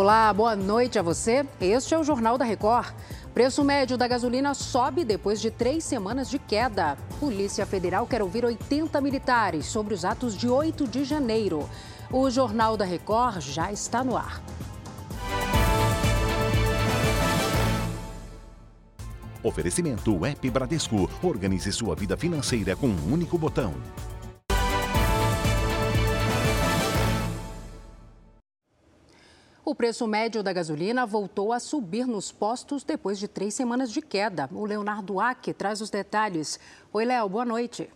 Olá, boa noite a você. Este é o Jornal da Record. Preço médio da gasolina sobe depois de três semanas de queda. Polícia Federal quer ouvir 80 militares sobre os atos de 8 de janeiro. O Jornal da Record já está no ar. Oferecimento App Bradesco. Organize sua vida financeira com um único botão. O preço médio da gasolina voltou a subir nos postos depois de três semanas de queda. O Leonardo Aque traz os detalhes. Oi, Léo, boa noite.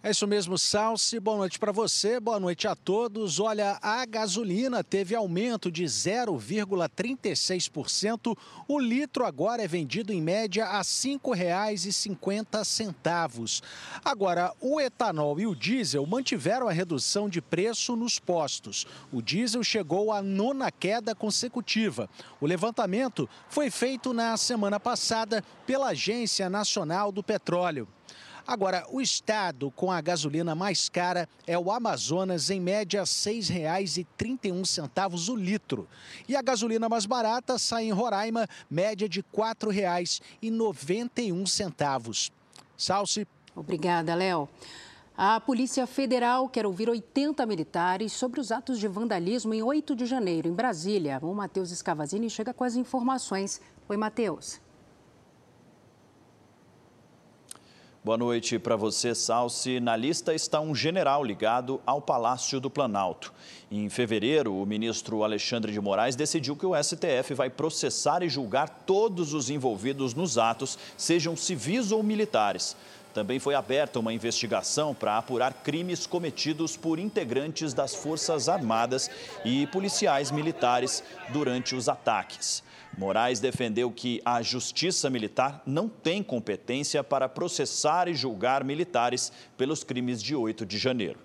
É isso mesmo, Salsi. Boa noite para você, boa noite a todos. Olha, a gasolina teve aumento de 0,36%. O litro agora é vendido em média a R$ 5,50. Agora, o etanol e o diesel mantiveram a redução de preço nos postos. O diesel chegou à nona queda consecutiva. O levantamento foi feito na semana passada pela Agência Nacional do Petróleo. Agora, o estado com a gasolina mais cara é o Amazonas, em média R$ 6,31 o litro. E a gasolina mais barata sai em Roraima, média de R$ 4,91. Salce. Obrigada, Léo. A Polícia Federal quer ouvir 80 militares sobre os atos de vandalismo em 8 de janeiro, em Brasília. O Matheus Escavazini chega com as informações. Oi, Matheus. Boa noite para você, Salsi. Na lista está um general ligado ao Palácio do Planalto. Em fevereiro, o ministro Alexandre de Moraes decidiu que o STF vai processar e julgar todos os envolvidos nos atos, sejam civis ou militares. Também foi aberta uma investigação para apurar crimes cometidos por integrantes das Forças Armadas e policiais militares durante os ataques. Moraes defendeu que a Justiça Militar não tem competência para processar e julgar militares pelos crimes de 8 de janeiro.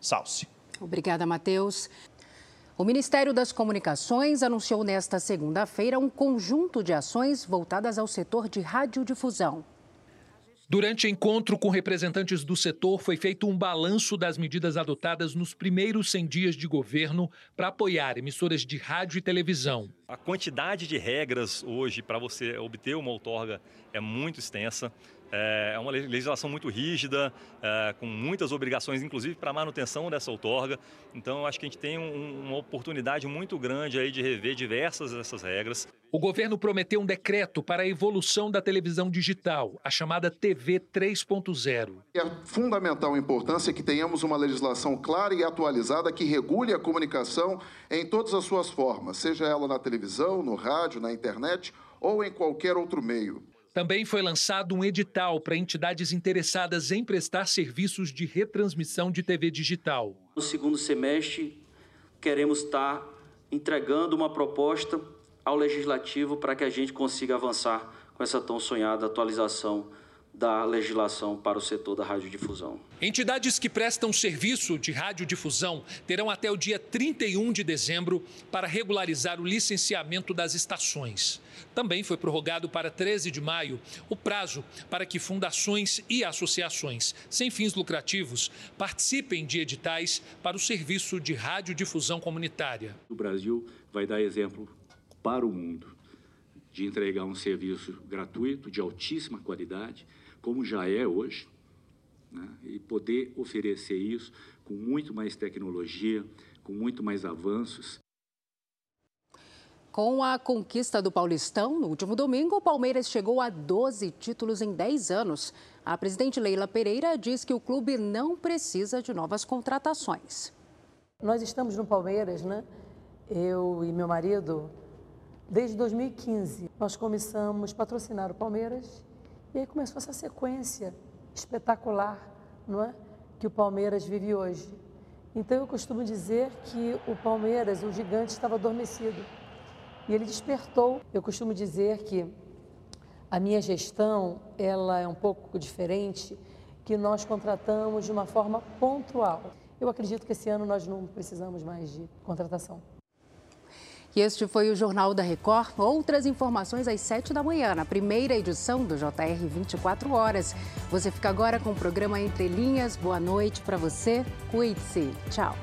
Salce. Obrigada, Matheus. O Ministério das Comunicações anunciou nesta segunda-feira um conjunto de ações voltadas ao setor de radiodifusão. Durante encontro com representantes do setor, foi feito um balanço das medidas adotadas nos primeiros 100 dias de governo para apoiar emissoras de rádio e televisão. A quantidade de regras hoje para você obter uma outorga é muito extensa. É uma legislação muito rígida, é, com muitas obrigações, inclusive para a manutenção dessa outorga. Então, acho que a gente tem um, uma oportunidade muito grande aí de rever diversas dessas regras. O governo prometeu um decreto para a evolução da televisão digital, a chamada TV 3.0. É fundamental importância que tenhamos uma legislação clara e atualizada que regule a comunicação em todas as suas formas, seja ela na televisão, no rádio, na internet ou em qualquer outro meio. Também foi lançado um edital para entidades interessadas em prestar serviços de retransmissão de TV digital. No segundo semestre, queremos estar entregando uma proposta ao legislativo para que a gente consiga avançar com essa tão sonhada atualização da legislação para o setor da radiodifusão. Entidades que prestam serviço de radiodifusão terão até o dia 31 de dezembro para regularizar o licenciamento das estações. Também foi prorrogado para 13 de maio o prazo para que fundações e associações sem fins lucrativos participem de editais para o serviço de radiodifusão comunitária. O Brasil vai dar exemplo para o mundo de entregar um serviço gratuito, de altíssima qualidade, como já é hoje, né? e poder oferecer isso com muito mais tecnologia, com muito mais avanços. Com a conquista do Paulistão, no último domingo, o Palmeiras chegou a 12 títulos em 10 anos. A presidente Leila Pereira diz que o clube não precisa de novas contratações. Nós estamos no Palmeiras, né? Eu e meu marido, desde 2015. Nós começamos a patrocinar o Palmeiras e aí começou essa sequência espetacular, não é? Que o Palmeiras vive hoje. Então eu costumo dizer que o Palmeiras, o gigante, estava adormecido e ele despertou. Eu costumo dizer que a minha gestão ela é um pouco diferente, que nós contratamos de uma forma pontual. Eu acredito que esse ano nós não precisamos mais de contratação. E este foi o Jornal da Record. Outras informações às 7 da manhã, na primeira edição do JR 24 Horas. Você fica agora com o programa Entre Linhas. Boa noite para você. Cuide-se. Tchau.